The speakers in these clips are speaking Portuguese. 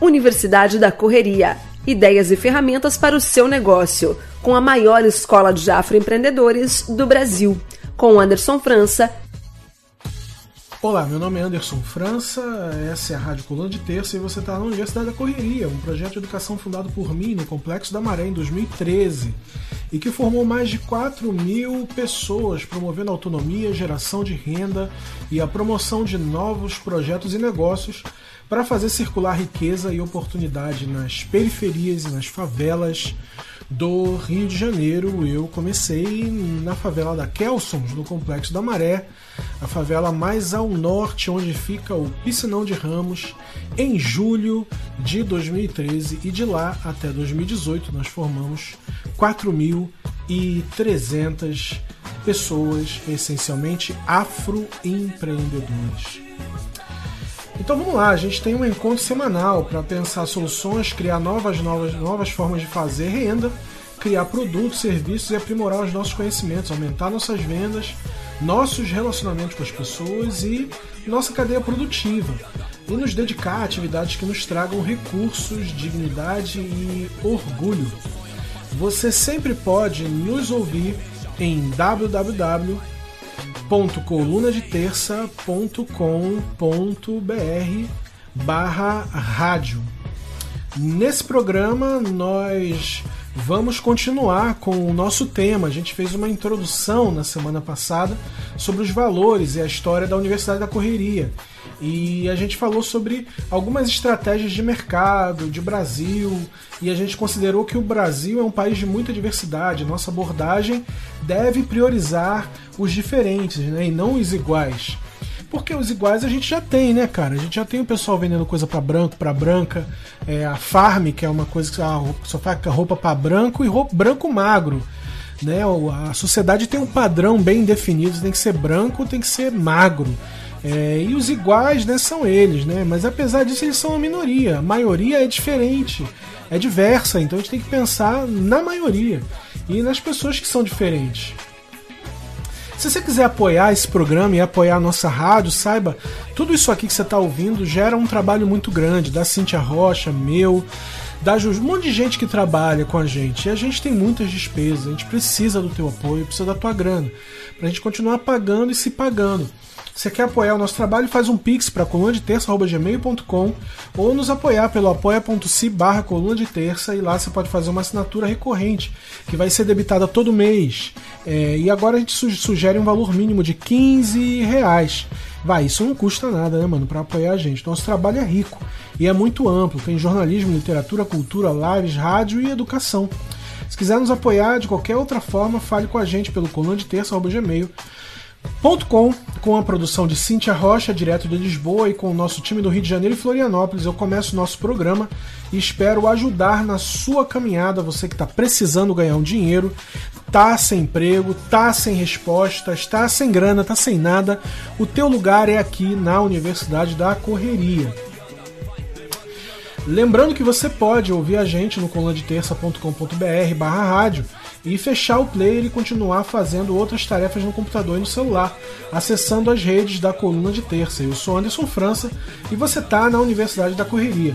Universidade da Correria. Ideias e ferramentas para o seu negócio, com a maior escola de afroempreendedores do Brasil. Com Anderson França. Olá, meu nome é Anderson França, essa é a Rádio Coluna de Terça e você está na Universidade da Correria, um projeto de educação fundado por mim no Complexo da Maré em 2013 e que formou mais de 4 mil pessoas, promovendo autonomia, geração de renda e a promoção de novos projetos e negócios para fazer circular riqueza e oportunidade nas periferias e nas favelas do Rio de Janeiro. Eu comecei na favela da Kelsons, no Complexo da Maré, a favela mais ao norte, onde fica o Piscinão de Ramos, em julho de 2013 e de lá até 2018 nós formamos 4.300 pessoas, essencialmente afroempreendedores. Então vamos lá, a gente tem um encontro semanal para pensar soluções, criar novas, novas, novas formas de fazer renda, criar produtos, serviços e aprimorar os nossos conhecimentos, aumentar nossas vendas, nossos relacionamentos com as pessoas e nossa cadeia produtiva. E nos dedicar a atividades que nos tragam recursos, dignidade e orgulho. Você sempre pode nos ouvir em www.colunadeterça.com.br barra rádio. Nesse programa nós vamos continuar com o nosso tema. A gente fez uma introdução na semana passada sobre os valores e a história da Universidade da Correria e a gente falou sobre algumas estratégias de mercado, de Brasil, e a gente considerou que o Brasil é um país de muita diversidade. Nossa abordagem deve priorizar os diferentes né, e não os iguais. Porque os iguais a gente já tem, né, cara? A gente já tem o pessoal vendendo coisa para branco, para branca, é, a farm, que é uma coisa que só faz roupa para branco e roupa branco magro. Né? A sociedade tem um padrão bem definido, tem que ser branco, tem que ser magro. É, e os iguais né, são eles, né? mas apesar disso eles são a minoria. A maioria é diferente, é diversa, então a gente tem que pensar na maioria e nas pessoas que são diferentes. Se você quiser apoiar esse programa e apoiar a nossa rádio, saiba, tudo isso aqui que você está ouvindo gera um trabalho muito grande, da Cintia Rocha, meu, da Juju, um monte de gente que trabalha com a gente. E a gente tem muitas despesas, a gente precisa do teu apoio, precisa da tua grana, para a gente continuar pagando e se pagando. Você quer apoiar o nosso trabalho? Faz um pix para coluna de terça.gmail.com ou nos apoiar pelo apoia.se barra coluna de terça e lá você pode fazer uma assinatura recorrente que vai ser debitada todo mês. É, e agora a gente sugere um valor mínimo de 15 reais. Vai, isso não custa nada, né, mano, para apoiar a gente. Nosso trabalho é rico e é muito amplo. Tem jornalismo, literatura, cultura, lives, rádio e educação. Se quiser nos apoiar de qualquer outra forma, fale com a gente pelo coluna de terça.gmail.com Com, com a produção de Cíntia Rocha, direto de Lisboa, e com o nosso time do Rio de Janeiro e Florianópolis, eu começo o nosso programa e espero ajudar na sua caminhada, você que está precisando ganhar um dinheiro, tá sem emprego, tá sem respostas, tá sem grana, tá sem nada. O teu lugar é aqui na Universidade da Correria. Lembrando que você pode ouvir a gente no colunadeterça.com.br barra rádio e fechar o player e continuar fazendo outras tarefas no computador e no celular, acessando as redes da Coluna de Terça. Eu sou Anderson França e você está na Universidade da Correria.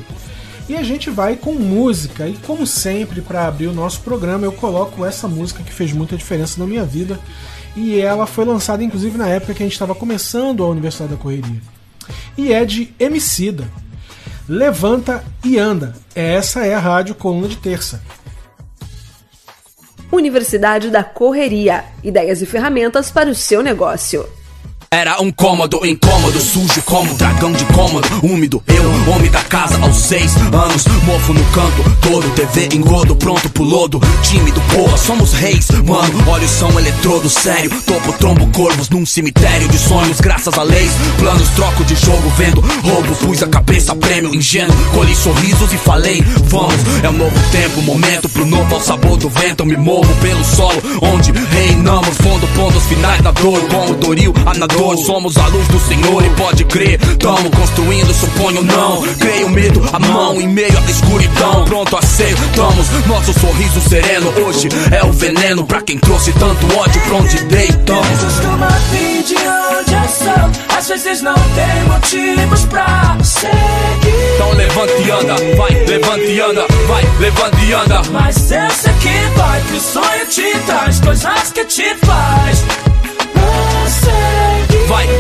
E a gente vai com música, e como sempre, para abrir o nosso programa, eu coloco essa música que fez muita diferença na minha vida, e ela foi lançada inclusive na época que a gente estava começando a Universidade da Correria. E é de Emicida. Levanta e anda. Essa é a rádio Coluna de Terça. Universidade da Correria. Ideias e ferramentas para o seu negócio. Era um cômodo incômodo, sujo como dragão de cômodo, úmido. Eu, homem da casa aos seis anos, mofo no canto, todo TV engodo, pronto pro lodo. Tímido, porra, somos reis, mano. Olhos são eletrodo, sério. Topo, trombo, corvos num cemitério de sonhos, graças a leis. Planos, troco de jogo, vendo roubo. Pus a cabeça, prêmio, ingênuo. Colhi sorrisos e falei, vamos. É um novo tempo, momento pro novo ao sabor do vento. Me movo pelo solo, onde reinamos. Fundo, pontos finais da dor, como Doril, anador somos a luz do Senhor e pode crer, tamo construindo, suponho não. Creio medo, a mão em meio à escuridão, pronto aceitamos nosso sorriso sereno. Hoje é o veneno pra quem trouxe tanto ódio pra onde deitamos. Costuma vir de onde eu sou, às vezes não tem motivos pra seguir. Então levante e anda. vai, levanta e anda. Mas eu sei que vai, que o sonho te traz coisas que te faz.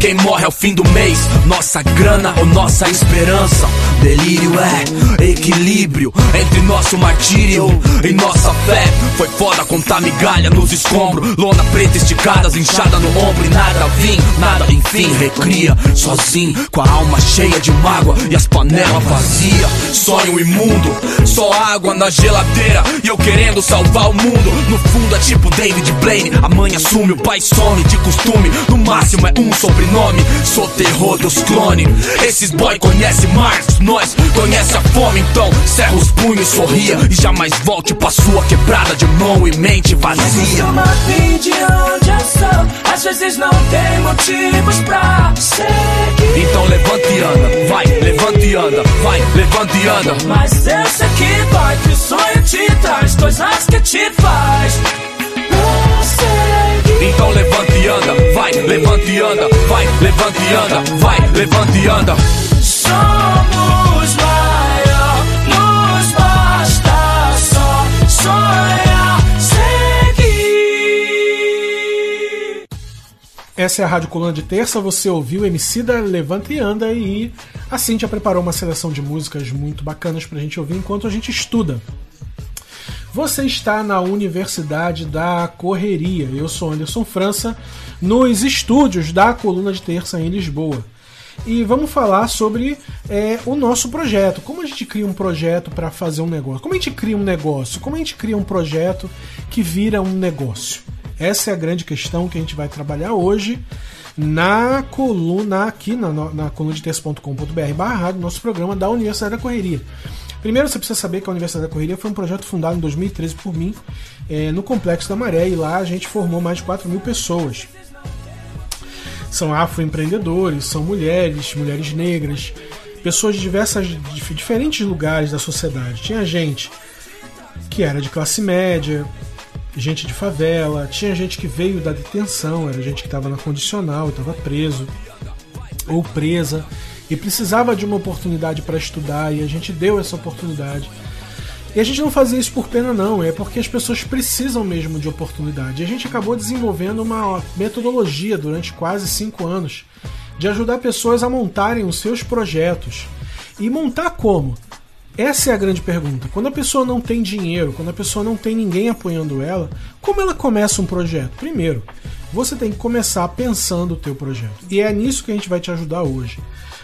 Quem morre ao fim do mês, nossa grana ou nossa esperança. Delírio é equilíbrio entre nosso martírio e nossa fé. Foi foda contar migalha nos escombros, lona preta esticadas, inchada no ombro e nada vim, nada enfim. Recria sozinho, com a alma cheia de mágoa e as panelas vazias. Sonho imundo, só água na geladeira e eu querendo salvar o mundo. No fundo é tipo David Blaine, a mãe assume, o pai some de costume. No máximo é um sobrenome. Sou terror dos clones. Esses boy conhece Marx, nós conhece a fome. Então cerra os punhos, sorria e jamais volte pra sua quebrada de mão e mente vazia. Uma fim de onde eu sou. Às vezes não tem motivos pra seguir. Então levanta e anda, vai, levanta e anda, vai, levanta e anda. Mas eu sei que vai, que o sonho te traz coisas que te faz. Então levanta e anda, levanta e anda, vai, levanta e anda, vai, levanta e anda. Somos maior, nos basta só sonhar, seguir. Essa é a Rádio Coluna de Terça, você ouviu Emicida, Levanta e Anda e a Cintia preparou uma seleção de músicas muito bacanas pra gente ouvir enquanto a gente estuda. Você está na Universidade da Correria. Eu sou Anderson França, nos estúdios da Coluna de Terça em Lisboa. E vamos falar sobre é, o nosso projeto. Como a gente cria um projeto para fazer um negócio? Como a gente cria um negócio? Como a gente cria um projeto que vira um negócio? Essa é a grande questão que a gente vai trabalhar hoje na coluna aqui na, na coluna de terça.com.br barra nosso programa da Universidade da Correria. Primeiro você precisa saber que a Universidade da Correria foi um projeto fundado em 2013 por mim é, no Complexo da Maré e lá a gente formou mais de 4 mil pessoas. São afroempreendedores, são mulheres, mulheres negras, pessoas de diversas, de diferentes lugares da sociedade. Tinha gente que era de classe média, gente de favela, tinha gente que veio da detenção, era gente que estava na condicional, estava preso ou presa e precisava de uma oportunidade para estudar e a gente deu essa oportunidade. E a gente não fazia isso por pena, não, é porque as pessoas precisam mesmo de oportunidade. E a gente acabou desenvolvendo uma metodologia durante quase cinco anos de ajudar pessoas a montarem os seus projetos. E montar como? Essa é a grande pergunta. Quando a pessoa não tem dinheiro, quando a pessoa não tem ninguém apoiando ela, como ela começa um projeto? Primeiro, você tem que começar pensando o teu projeto. E é nisso que a gente vai te ajudar hoje.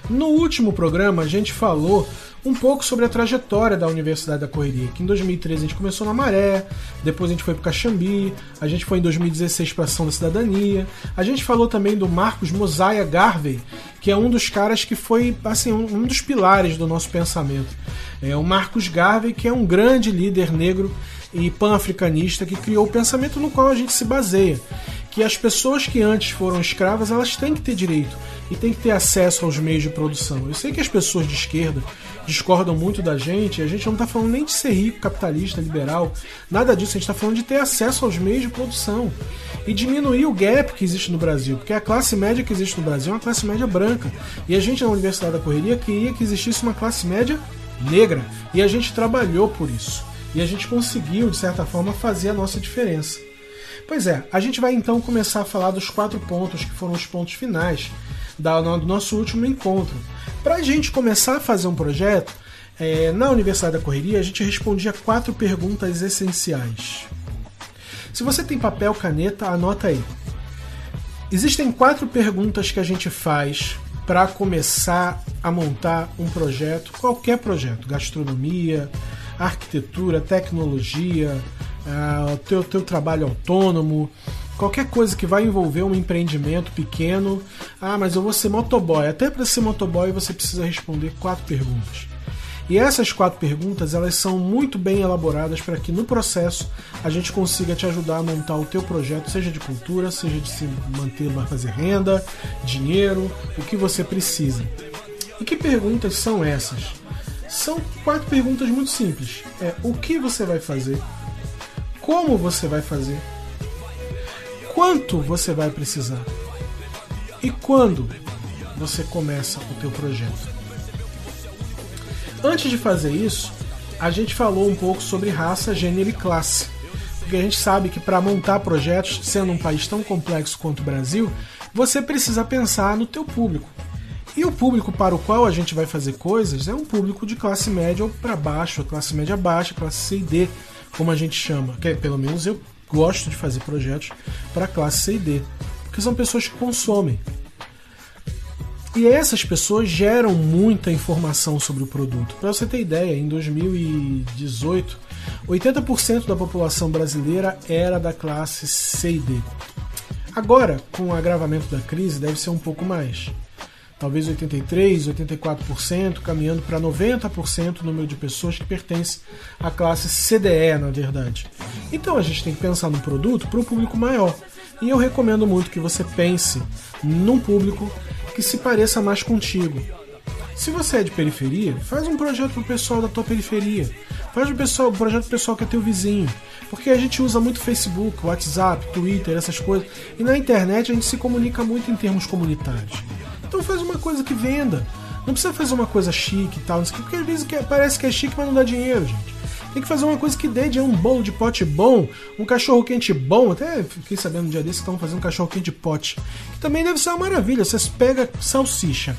No último programa, a gente falou um pouco sobre a trajetória da Universidade da Correria, que em 2013 a gente começou na Maré, depois a gente foi para Caxambi, a gente foi em 2016 para Ação da Cidadania. A gente falou também do Marcos Mosaia Garvey, que é um dos caras que foi assim um, dos pilares do nosso pensamento. É o Marcos Garvey, que é um grande líder negro e pan-africanista que criou o pensamento no qual a gente se baseia, que as pessoas que antes foram escravas, elas têm que ter direito e têm que ter acesso aos meios de produção. Eu sei que as pessoas de esquerda discordam muito da gente, a gente não está falando nem de ser rico, capitalista, liberal, nada disso, a gente está falando de ter acesso aos meios de produção e diminuir o gap que existe no Brasil, porque a classe média que existe no Brasil é uma classe média branca e a gente na Universidade da Correria queria que existisse uma classe média negra e a gente trabalhou por isso e a gente conseguiu, de certa forma, fazer a nossa diferença. Pois é, a gente vai então começar a falar dos quatro pontos que foram os pontos finais do nosso último encontro. Para a gente começar a fazer um projeto, é, na Universidade da Correria a gente respondia quatro perguntas essenciais. Se você tem papel, caneta, anota aí. Existem quatro perguntas que a gente faz para começar a montar um projeto, qualquer projeto, gastronomia, arquitetura, tecnologia, uh, teu, teu trabalho autônomo, qualquer coisa que vai envolver um empreendimento pequeno. Ah, mas eu vou ser motoboy. Até para ser motoboy você precisa responder quatro perguntas. E essas quatro perguntas elas são muito bem elaboradas para que no processo a gente consiga te ajudar a montar o teu projeto, seja de cultura, seja de se manter, fazer renda, dinheiro, o que você precisa. E que perguntas são essas? São quatro perguntas muito simples. É o que você vai fazer? Como você vai fazer? Quanto você vai precisar? E quando você começa o teu projeto? Antes de fazer isso, a gente falou um pouco sobre raça, gênero e classe. Porque a gente sabe que para montar projetos, sendo um país tão complexo quanto o Brasil, você precisa pensar no teu público. E o público para o qual a gente vai fazer coisas é um público de classe média ou para baixo, classe média baixa, classe C e D, como a gente chama. Que é, pelo menos eu gosto de fazer projetos para classe C e D, porque são pessoas que consomem. E essas pessoas geram muita informação sobre o produto. Para você ter ideia, em 2018, 80% da população brasileira era da classe C e D. Agora, com o agravamento da crise, deve ser um pouco mais. Talvez 83, 84%, caminhando para 90% o número de pessoas que pertencem à classe CDE, na verdade. Então a gente tem que pensar num produto para um público maior. E eu recomendo muito que você pense num público que se pareça mais contigo. Se você é de periferia, faz um projeto para o pessoal da tua periferia. Faz um, pessoal, um projeto pessoal que é teu vizinho. Porque a gente usa muito Facebook, WhatsApp, Twitter, essas coisas. E na internet a gente se comunica muito em termos comunitários. Então faz uma coisa que venda. Não precisa fazer uma coisa chique e tal, porque às vezes parece que é chique, mas não dá dinheiro, gente. Tem que fazer uma coisa que dê de um bolo de pote bom, um cachorro quente bom. Até fiquei sabendo um dia desse que estão fazendo um cachorro quente de pote. Que também deve ser uma maravilha. Você pega salsicha,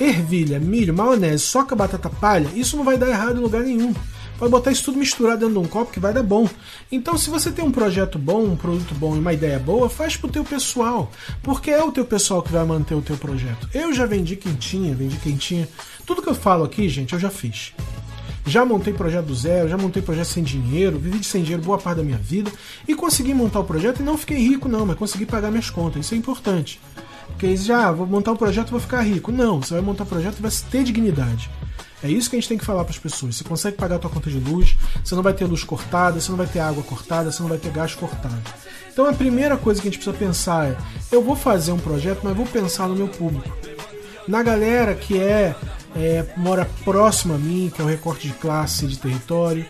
ervilha, milho, maionese, soca batata palha. Isso não vai dar errado em lugar nenhum. Pode botar isso tudo misturado dentro de um copo que vai dar bom. Então, se você tem um projeto bom, um produto bom e uma ideia boa, faz pro teu pessoal. Porque é o teu pessoal que vai manter o teu projeto. Eu já vendi quentinha, vendi quentinha. Tudo que eu falo aqui, gente, eu já fiz. Já montei projeto do zero, já montei projeto sem dinheiro, vivi de sem dinheiro boa parte da minha vida e consegui montar o projeto e não fiquei rico não, mas consegui pagar minhas contas. Isso é importante. Porque já ah, vou montar um projeto e vou ficar rico. Não, você vai montar um projeto e vai ter dignidade. É isso que a gente tem que falar para as pessoas. Você consegue pagar a tua conta de luz, você não vai ter luz cortada, você não vai ter água cortada, você não vai ter gás cortado. Então a primeira coisa que a gente precisa pensar é: eu vou fazer um projeto, mas vou pensar no meu público. Na galera que é é, mora próximo a mim, que é o recorte de classe, de território.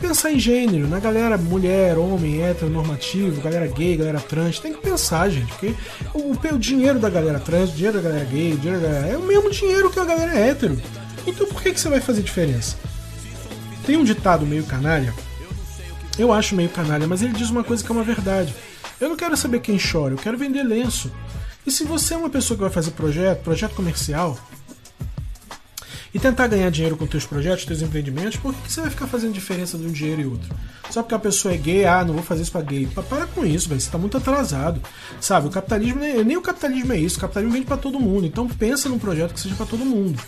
pensar em gênero, na galera mulher, homem, heteronormativo, galera gay, galera trans. Tem que pensar, gente, porque o, o dinheiro da galera trans, o dinheiro da galera gay, o dinheiro da galera, é o mesmo dinheiro que a galera hétero. Então por que, que você vai fazer diferença? Tem um ditado meio canalha, eu acho meio canalha, mas ele diz uma coisa que é uma verdade. Eu não quero saber quem chora, eu quero vender lenço. E se você é uma pessoa que vai fazer projeto, projeto comercial, e tentar ganhar dinheiro com teus projetos, teus empreendimentos, por que você vai ficar fazendo diferença de um dinheiro e outro? Só porque a pessoa é gay, ah, não vou fazer isso pra gay. Para com isso, velho, você tá muito atrasado. Sabe, o capitalismo, nem o capitalismo é isso, o capitalismo vende para todo mundo. Então pensa num projeto que seja para todo mundo.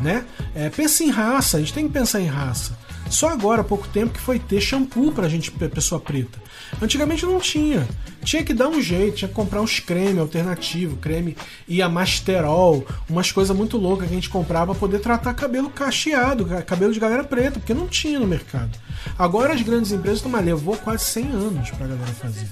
Né? É, pensa em raça, a gente tem que pensar em raça. Só agora, há pouco tempo, que foi ter shampoo pra gente, pessoa preta. Antigamente não tinha. Tinha que dar um jeito, tinha que comprar uns creme alternativo, creme Masterol, umas coisas muito loucas que a gente comprava pra poder tratar cabelo cacheado, cabelo de galera preta, porque não tinha no mercado. Agora as grandes empresas mas levou quase 100 anos pra galera fazer.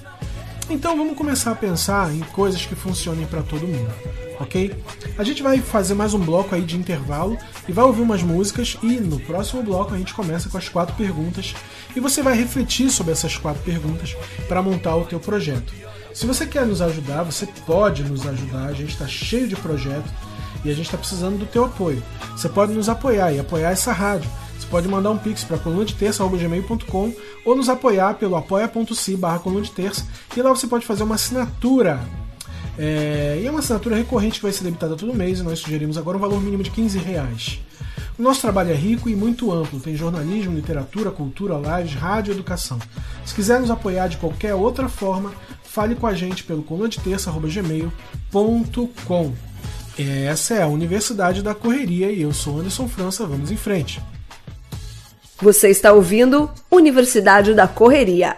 Então vamos começar a pensar em coisas que funcionem para todo mundo, ok? A gente vai fazer mais um bloco aí de intervalo e vai ouvir umas músicas e no próximo bloco a gente começa com as quatro perguntas e você vai refletir sobre essas quatro perguntas para montar o teu projeto. Se você quer nos ajudar, você pode nos ajudar. A gente está cheio de projetos e a gente está precisando do teu apoio. Você pode nos apoiar e apoiar essa rádio você pode mandar um pix para coluna de terça.gmail.com ou nos apoiar pelo apoia.se barra coluna de terça e lá você pode fazer uma assinatura. É, e é uma assinatura recorrente que vai ser debitada todo mês e nós sugerimos agora um valor mínimo de 15 reais. O nosso trabalho é rico e muito amplo, tem jornalismo, literatura, cultura, lives, rádio e educação. Se quiser nos apoiar de qualquer outra forma, fale com a gente pelo colunadeterça.gmail.com. Essa é a Universidade da Correria e eu sou Anderson França, vamos em frente. Você está ouvindo Universidade da Correria.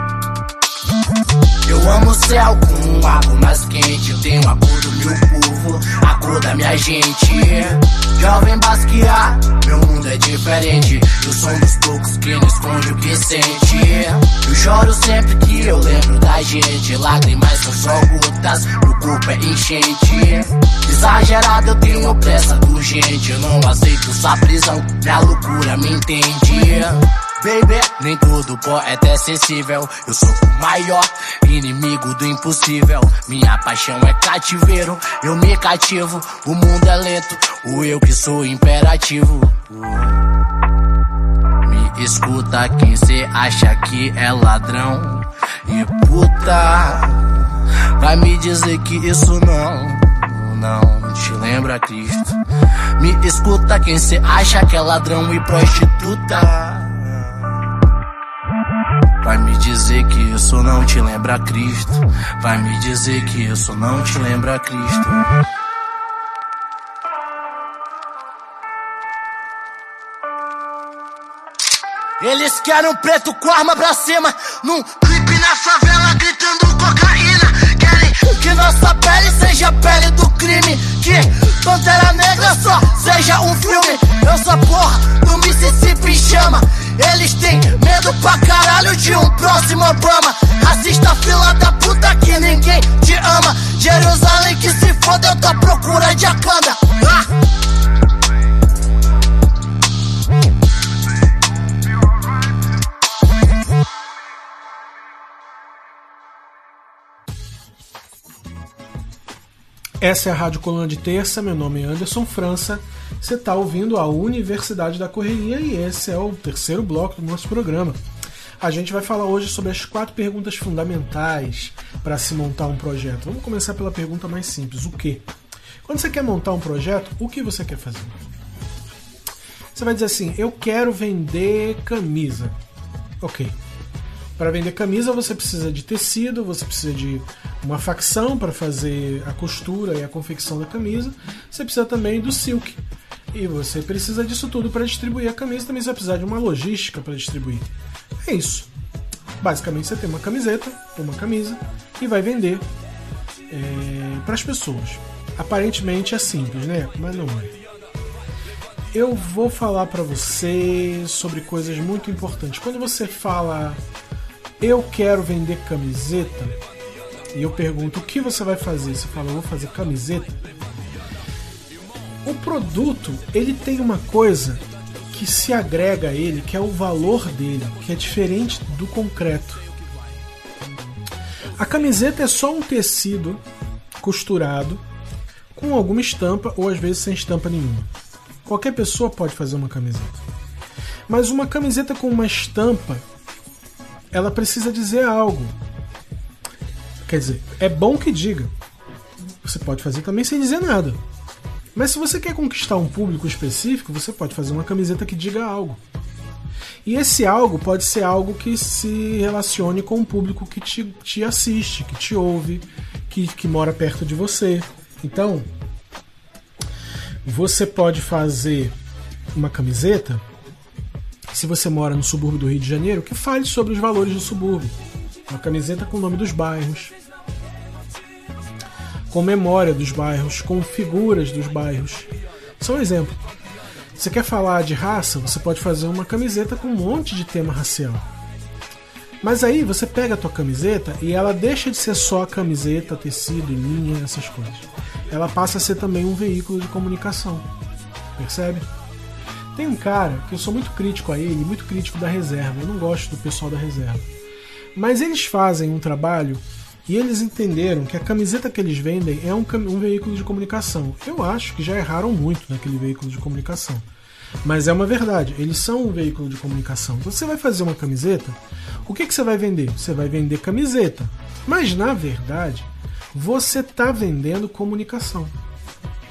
Eu amo o céu com água mais quente. Eu tenho a cor do meu povo, a cor da minha gente. Jovem basquear, meu mundo é diferente. Eu sou um dos poucos que não esconde o que sente. Eu choro sempre que eu lembro da gente. Lágrimas são só gotas, meu corpo é enchente. Exagerado, eu tenho pressa urgente. Eu não aceito sua prisão, minha loucura me entende. Baby, nem todo poeta é sensível. Eu sou o maior inimigo do impossível. Minha paixão é cativeiro, eu me cativo. O mundo é lento, o eu que sou imperativo. Me escuta quem cê acha que é ladrão. E puta, vai me dizer que isso não não te lembra Cristo. Me escuta quem cê acha que é ladrão e prostituta. Dizer que isso não te lembra Cristo. Vai me dizer que isso não te lembra Cristo. Eles querem um preto com arma pra cima, num clipe na favela gritando cocaína. Querem que nossa pele seja a pele do crime, que Pantera Negra só seja um filme. Eu sou porra do Mississippi chama. Eles têm medo pra caralho de um próximo Obama. Racista fila da puta que ninguém te ama. Jerusalém que se foda, eu tô à procura de Akanda. Ah! Essa é a Rádio Coluna de Terça, meu nome é Anderson França. Você está ouvindo a Universidade da Correria e esse é o terceiro bloco do nosso programa. A gente vai falar hoje sobre as quatro perguntas fundamentais para se montar um projeto. Vamos começar pela pergunta mais simples: o que? Quando você quer montar um projeto, o que você quer fazer? Você vai dizer assim: eu quero vender camisa. Ok. Para vender camisa você precisa de tecido, você precisa de uma facção para fazer a costura e a confecção da camisa, você precisa também do silk. E você precisa disso tudo para distribuir a camisa, também você vai precisar de uma logística para distribuir. É isso. Basicamente você tem uma camiseta, uma camisa e vai vender é, para as pessoas. Aparentemente é simples, né? Mas não é. Eu vou falar para você sobre coisas muito importantes. Quando você fala eu quero vender camiseta, e eu pergunto o que você vai fazer? Você fala, eu vou fazer camiseta. O produto, ele tem uma coisa que se agrega a ele, que é o valor dele, que é diferente do concreto. A camiseta é só um tecido costurado com alguma estampa ou às vezes sem estampa nenhuma. Qualquer pessoa pode fazer uma camiseta. Mas uma camiseta com uma estampa, ela precisa dizer algo. Quer dizer, é bom que diga. Você pode fazer também sem dizer nada. Mas se você quer conquistar um público específico, você pode fazer uma camiseta que diga algo. E esse algo pode ser algo que se relacione com o público que te, te assiste, que te ouve, que, que mora perto de você. Então, você pode fazer uma camiseta, se você mora no subúrbio do Rio de Janeiro, que fale sobre os valores do subúrbio. Uma camiseta com o nome dos bairros, com memória dos bairros, com figuras dos bairros. Só um exemplo. Você quer falar de raça? Você pode fazer uma camiseta com um monte de tema racial. Mas aí você pega a tua camiseta e ela deixa de ser só camiseta, tecido, linha, essas coisas. Ela passa a ser também um veículo de comunicação. Percebe? Tem um cara que eu sou muito crítico a ele, muito crítico da reserva. Eu não gosto do pessoal da reserva. Mas eles fazem um trabalho e eles entenderam que a camiseta que eles vendem é um, um, veículo de comunicação. Eu acho que já erraram muito naquele veículo de comunicação. Mas é uma verdade, eles são um veículo de comunicação. Então, você vai fazer uma camiseta, o que, que você vai vender? Você vai vender camiseta. Mas na verdade, Você está vendendo comunicação.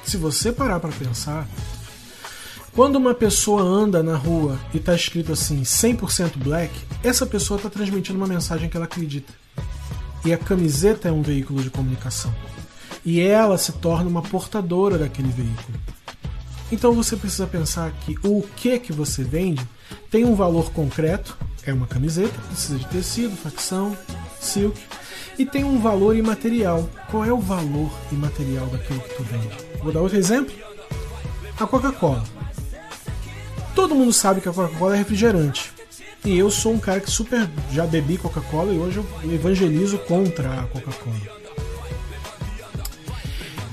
Se você parar para pensar, quando uma pessoa anda na rua e está escrito assim 100% black, essa pessoa está transmitindo uma mensagem que ela acredita. E a camiseta é um veículo de comunicação. E ela se torna uma portadora daquele veículo. Então você precisa pensar que o que que você vende tem um valor concreto, é uma camiseta, precisa de tecido, facção, silk, e tem um valor imaterial. Qual é o valor imaterial daquilo que tu vende? Vou dar outro exemplo. A Coca-Cola. Todo mundo sabe que a Coca-Cola é refrigerante. E eu sou um cara que super já bebi Coca-Cola e hoje eu evangelizo contra a Coca-Cola.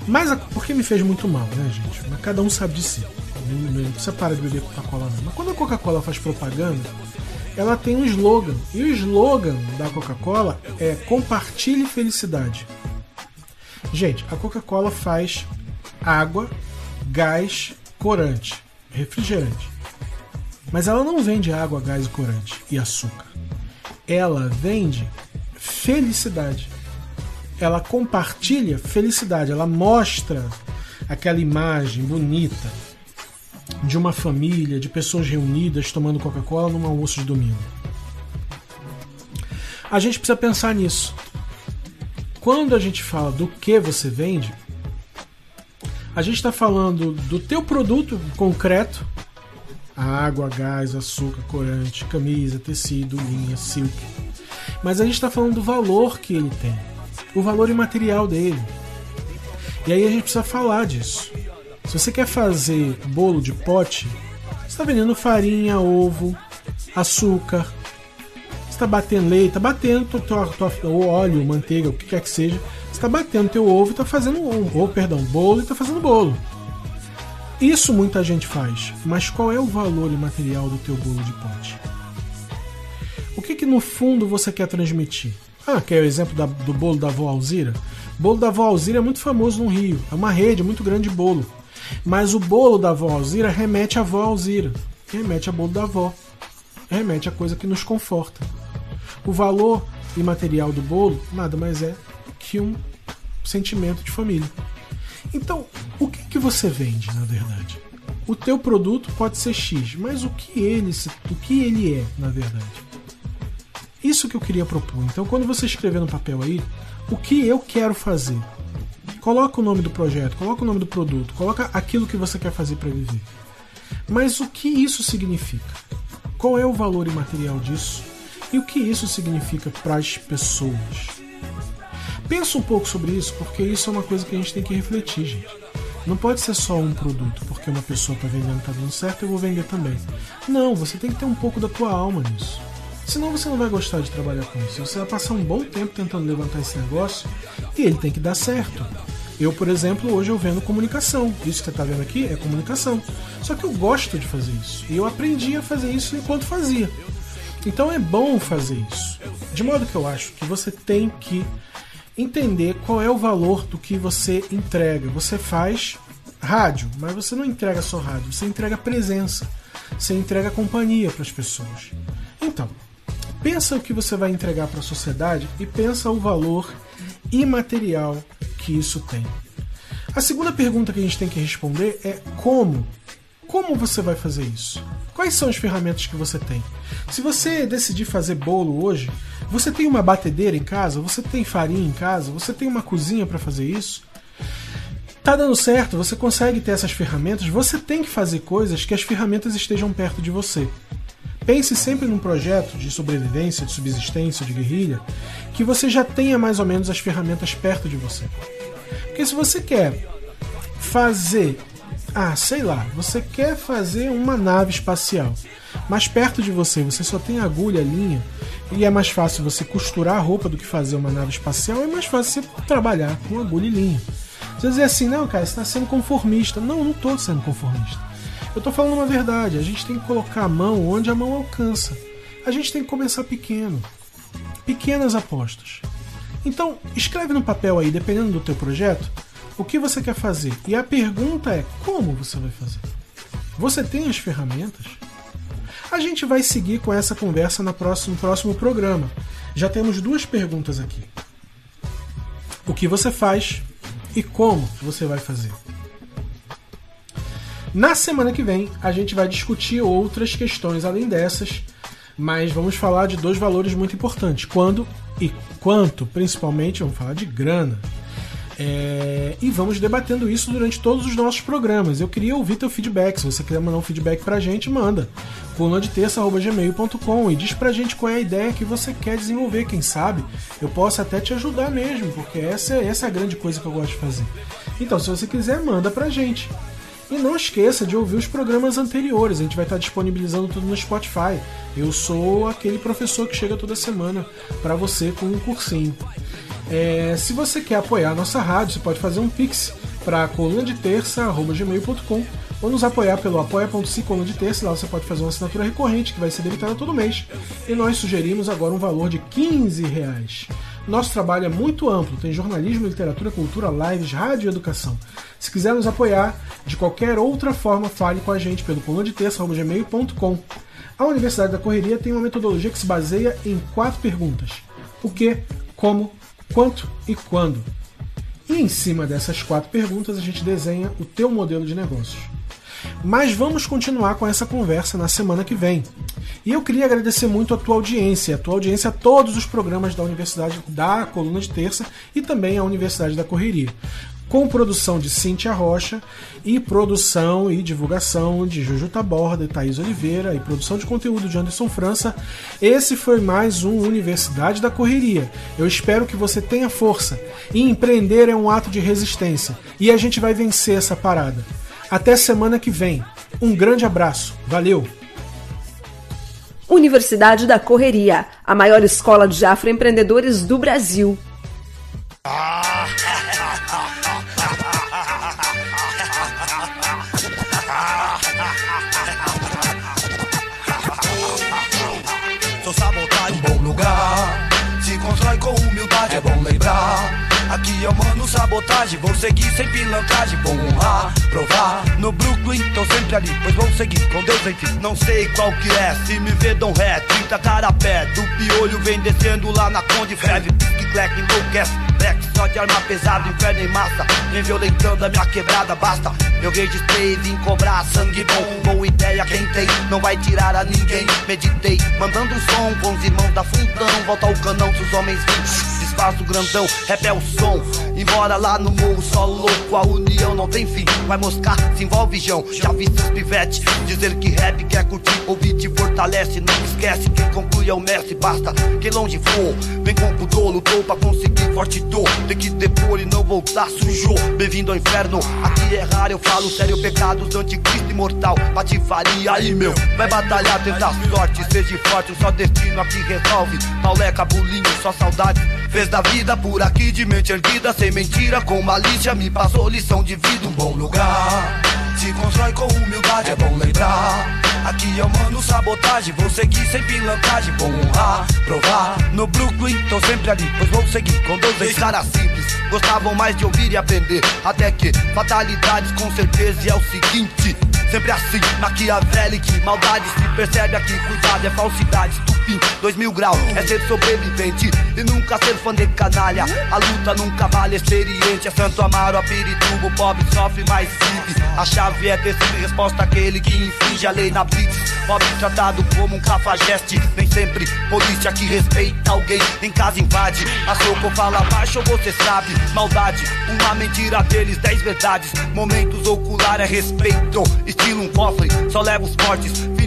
Mas a, porque me fez muito mal, né, gente? Mas cada um sabe de si. Não, precisa parar de beber Coca-Cola, não. Mas quando a Coca-Cola faz propaganda, ela tem um slogan. E o slogan da Coca-Cola é compartilhe felicidade. Gente, a Coca-Cola faz água, gás, corante, refrigerante. Mas ela não vende água, gás, corante e açúcar. Ela vende felicidade ela compartilha felicidade, ela mostra aquela imagem bonita de uma família, de pessoas reunidas tomando Coca-Cola num almoço de domingo. A gente precisa pensar nisso. Quando a gente fala do que você vende, a gente está falando do teu produto concreto, água, gás, açúcar, corante, camisa, tecido, linha, silk. Mas a gente está falando do valor que ele tem o valor imaterial dele. E aí a gente precisa falar disso. Se você quer fazer bolo de pote, você está vendendo farinha, ovo, açúcar, você está batendo leite, está batendo tua, tua, tua, óleo, manteiga, o que quer que seja, você está batendo teu ovo e está fazendo ou perdão, bolo e está fazendo bolo. Isso muita gente faz, mas qual é o valor imaterial do teu bolo de pote? O que, que no fundo você quer transmitir? Ah, quer o exemplo da, do bolo da avó Alzira? O bolo da avó Alzira é muito famoso no Rio. É uma rede muito grande de bolo. Mas o bolo da avó Alzira remete à avó Alzira. Remete a bolo da avó. Remete a coisa que nos conforta. O valor imaterial do bolo nada mais é que um sentimento de família. Então, o que, que você vende, na verdade? O teu produto pode ser X, mas o que ele, o que ele é, na verdade? Isso que eu queria propor. Então, quando você escrever no papel aí, o que eu quero fazer? Coloca o nome do projeto, coloca o nome do produto, coloca aquilo que você quer fazer para viver. Mas o que isso significa? Qual é o valor imaterial disso? E o que isso significa para as pessoas? Pensa um pouco sobre isso, porque isso é uma coisa que a gente tem que refletir, gente. Não pode ser só um produto, porque uma pessoa está vendendo está dando certo, eu vou vender também. Não, você tem que ter um pouco da tua alma nisso. Senão você não vai gostar de trabalhar com isso. Você vai passar um bom tempo tentando levantar esse negócio e ele tem que dar certo. Eu, por exemplo, hoje eu vendo comunicação. Isso que você está vendo aqui é comunicação. Só que eu gosto de fazer isso. E eu aprendi a fazer isso enquanto fazia. Então é bom fazer isso. De modo que eu acho que você tem que entender qual é o valor do que você entrega. Você faz rádio, mas você não entrega só rádio, você entrega presença, você entrega companhia para as pessoas. Então, Pensa o que você vai entregar para a sociedade e pensa o valor imaterial que isso tem. A segunda pergunta que a gente tem que responder é como? Como você vai fazer isso? Quais são as ferramentas que você tem? Se você decidir fazer bolo hoje, você tem uma batedeira em casa? Você tem farinha em casa? Você tem uma cozinha para fazer isso? Tá dando certo, você consegue ter essas ferramentas, você tem que fazer coisas que as ferramentas estejam perto de você. Pense sempre num projeto de sobrevivência, de subsistência, de guerrilha, que você já tenha mais ou menos as ferramentas perto de você. Porque se você quer fazer, ah, sei lá, você quer fazer uma nave espacial, mas perto de você você só tem agulha, linha, e é mais fácil você costurar a roupa do que fazer uma nave espacial, é mais fácil você trabalhar com agulha e linha. Você dizer assim, não, cara, você está sendo conformista. Não, não estou sendo conformista. Eu tô falando uma verdade, a gente tem que colocar a mão onde a mão alcança. A gente tem que começar pequeno. Pequenas apostas. Então, escreve no papel aí, dependendo do teu projeto, o que você quer fazer. E a pergunta é: como você vai fazer? Você tem as ferramentas? A gente vai seguir com essa conversa no próximo, no próximo programa. Já temos duas perguntas aqui. o que você faz e como você vai fazer. Na semana que vem, a gente vai discutir outras questões além dessas, mas vamos falar de dois valores muito importantes: quando e quanto, principalmente, vamos falar de grana. É, e vamos debatendo isso durante todos os nossos programas. Eu queria ouvir teu feedback. Se você quiser mandar um feedback pra gente, manda. coluna de e diz pra gente qual é a ideia que você quer desenvolver. Quem sabe eu posso até te ajudar mesmo, porque essa, é, essa é a grande coisa que eu gosto de fazer. Então, se você quiser, manda pra gente. E não esqueça de ouvir os programas anteriores, a gente vai estar disponibilizando tudo no Spotify. Eu sou aquele professor que chega toda semana para você com um cursinho. É, se você quer apoiar a nossa rádio, você pode fazer um pix para coluna de terça@gmail.com ou nos apoiar pelo apoia.se coluna de terça, lá você pode fazer uma assinatura recorrente que vai ser debitada todo mês. E nós sugerimos agora um valor de 15 reais. Nosso trabalho é muito amplo, tem jornalismo, literatura, cultura, lives, rádio e educação. Se quiser nos apoiar de qualquer outra forma, fale com a gente pelo coluna de terça@gmail.com. A Universidade da Correria tem uma metodologia que se baseia em quatro perguntas: o que, como, quanto e quando. E em cima dessas quatro perguntas a gente desenha o teu modelo de negócios. Mas vamos continuar com essa conversa na semana que vem. E eu queria agradecer muito a tua audiência, a tua audiência a todos os programas da Universidade da Coluna de Terça e também a Universidade da Correria com produção de Cíntia Rocha e produção e divulgação de Juju Taborda e Thaís Oliveira e produção de conteúdo de Anderson França. Esse foi mais um Universidade da Correria. Eu espero que você tenha força. E empreender é um ato de resistência. E a gente vai vencer essa parada. Até semana que vem. Um grande abraço. Valeu! Universidade da Correria, a maior escola de afroempreendedores do Brasil. Sou Aqui eu mando sabotagem, vou seguir sem pilantragem, vou honrar, provar. No Brooklyn, tô sempre ali, pois vou seguir com Deus enfim. Não sei qual que é, se me vê dão ré, 30 cara pé. Do piolho vem descendo lá na Conde Feve, pique, cleque, enlouquece. Black só de arma pesada, inferno em massa. Vem violentando a minha quebrada, basta. Eu registrei, vim cobrar sangue bom. Boa ideia, quem tem, não vai tirar a ninguém. Meditei, mandando som com os irmãos da fundão. Volta ao canão dos homens vivos desfaz o grandão, rap é o som. Embora lá no morro, só louco, a união não tem fim. Vai moscar, se envolve, Jão. Já vi seus pivete dizer que rap quer curtir, ouvir te fortalece. Não esquece, quem conclui é o mestre. Basta que longe for, vem com pudor, lutou pra conseguir forte dor. Tem que depor e não voltar, sujou. Bem-vindo ao inferno, aqui é raro, eu falo sério. Pecados do anticristo imortal, patifaria aí, meu. Vai batalhar, tentar sorte, seja forte, só destino aqui resolve. Pauleca, bulinho, só saudade. Fez da vida por aqui de mente erguida, sem mentira, com malícia, me passou lição de vida, um bom lugar. Se constrói com humildade, é bom lembrar. Aqui eu mando sabotagem, vou seguir sem pilantragem, vou honrar, provar. No Brooklyn, tô sempre ali, pois vou seguir com Deus em cara simples. Gostavam mais de ouvir e aprender, até que fatalidades com certeza e é o seguinte. Sempre assim, maquiavélico, maldade se percebe aqui, cuidado, é falsidade, estupim, dois mil graus, é ser sobrevivente e nunca ser fã de canalha. A luta nunca vale experiente, é Santo Amaro, a Pirituba, o pobre sofre mais vive. A chave é ter sempre resposta àquele que infringe a lei na blitz. Pobre tratado como um cafajeste, nem sempre polícia que respeita alguém, em casa invade. A soco fala baixo, você sabe, maldade, uma mentira deles, dez verdades. Momentos ocular é respeito, estilo um cofre, só leva os fortes.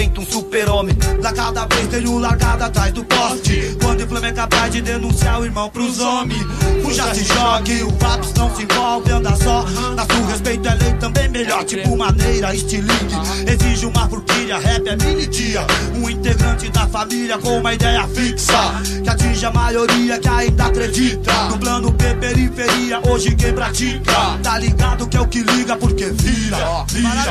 Vento, um super-homem. Lá cada vez tenho largado atrás do poste. Quando o Flamengo é capaz de denunciar o irmão pros homens. Fuja se jogue, o Patos não se envolve, anda só. Na sua respeito é lei também melhor, tipo maneira, estilingue. Exige uma forquilha, rap é mini dia. Um integrante da família com uma ideia fixa. Que atinge a maioria que ainda acredita. No plano P, periferia, hoje quem pratica. Tá ligado que é o que liga, porque vira.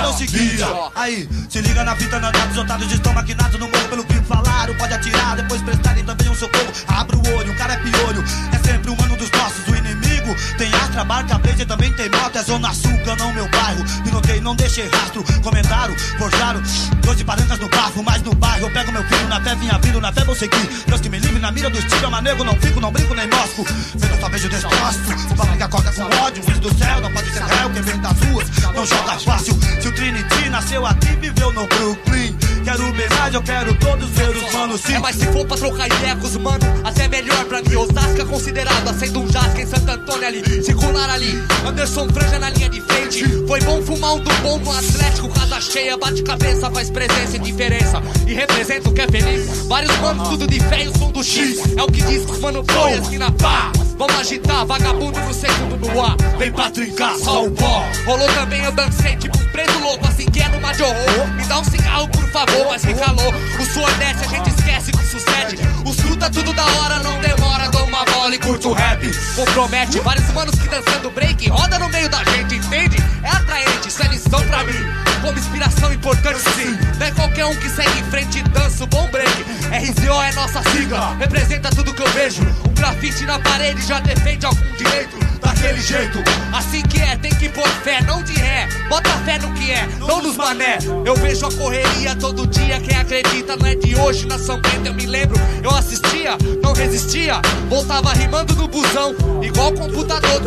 O seguinte, aí, se liga na fita, nanados, otários estão maquinados no morro pelo que falaram. Pode atirar, depois prestarem também um socorro. Abre o olho, o cara é piolho, é sempre humano dos nossos. O inimigo tem astra, barca, blazer, também tem moto. É zona sul, não meu bairro. E não deixei rastro, comentaram, forjaram. Doze parancas no bafo, mas no bairro eu pego meu filho na fé, vinha vindo, na fé vou seguir. Deus que me livre na mira dos tiros, mas nego não fico, não brinco nem mosco. Feito só vejo destroço, o que acorda com ódio. Filho do céu, não pode ser réu, quem vem das ruas não joga fácil. Se o Trinity nasceu aqui, viveu no Brooklyn. Quero mais, eu quero todos ver os manos sim. É, mas se for pra trocar ideia com os mano, até melhor pra mim. Osasco considerado, sendo um jasca em Santo Antônio ali. Circular ali, Anderson Franja na linha de frente. Foi bom fumar um do bom no Atlético, casa cheia, bate cabeça, faz presença e diferença. E representa o que é feliz. Vários manos, tudo de fé e o som do X. É o que diz que os mano foi assim na pá. Vamos agitar, vagabundo no segundo no ar. Vem pra trincar, só o pó. Rolou também, eu dancei tipo preto louco, assim que é numa de horror. Me dá um cigarro, por favor, mas que calor. O suor desce, a gente esquece que sucede. Os fruta tudo da hora, não demora. Dou uma bola e curto rap. Compromete vários manos que dançando break. Roda no meio da gente, entende? É atraente, isso é lição pra mim. Como inspiração importante, sim. Não é qualquer um que segue em frente e dança o bom break. RZO é nossa sigla, representa tudo que eu vejo. Um grafite na parede já defende algum direito. Daquele jeito, assim que é, tem que pôr fé, não de ré. Bota fé no que é, não nos mané. Eu vejo a correria todo dia, quem acredita não é de hoje na São Bento. Eu me lembro, eu assistia, não resistia. Voltava rimando no busão, igual computador.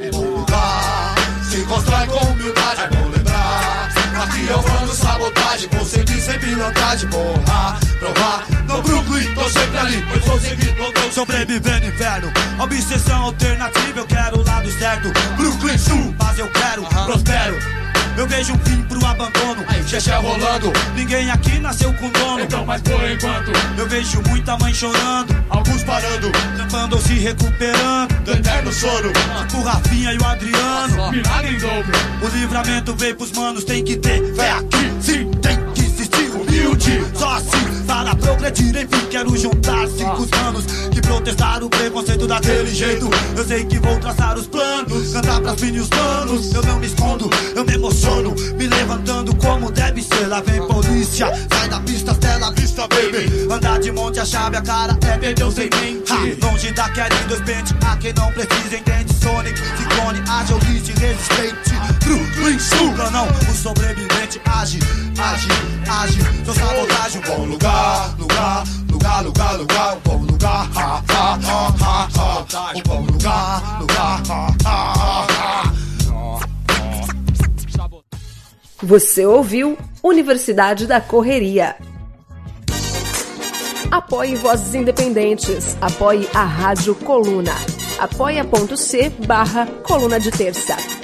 É bom lugar, se constrói com humildade, é bom lembrar. Aqui eu ando sabotagem, vou seguir sem pilantragem, porra, provar. No Brooklyn, tô sempre ali, pois vou seguir, tô sobrevivendo inverno. Obsessão alternativa, eu quero o lado certo. Brooklyn Sul, paz eu quero, prospero. Eu vejo um fim pro abandono, xexé rolando. Ninguém aqui nasceu com dono. Então, mas por enquanto, eu vejo muita mãe chorando. Alguns parando, trampando ou se recuperando. Do eterno sono, tipo o Rafinha e o Adriano. Milagre em dobro. O livramento veio pros manos, tem que ter fé aqui. Sim, tem que existir humilde. Só assim para progredir, enfim, quero juntar cinco anos que protestaram o preconceito daquele jeito. Eu sei que vou traçar os planos, cantar pras filhos manos. Eu não me escondo, eu me emociono, me levantando como deve ser. Lá vem polícia, sai da pista, tela vista, baby. Andar de monte, a chave, a cara é ter Deus em mente. Ha, longe da dois pente, a quem não precisa, entende? Sonic, Ciclone, ágil, list, resistente. Brooklyn, suga, não, o sobrevivente age, age, age. Sou sabotagem, bom lugar, lugar, lugar, lugar, lugar, um bom lugar, ha, ha, ha, ha, ha. Bom lugar, lugar, ha, ha, ha. Você ouviu Universidade da Correria. Apoie Vozes Independentes. Apoie a Rádio Coluna. apoia.c barra Coluna de Terça.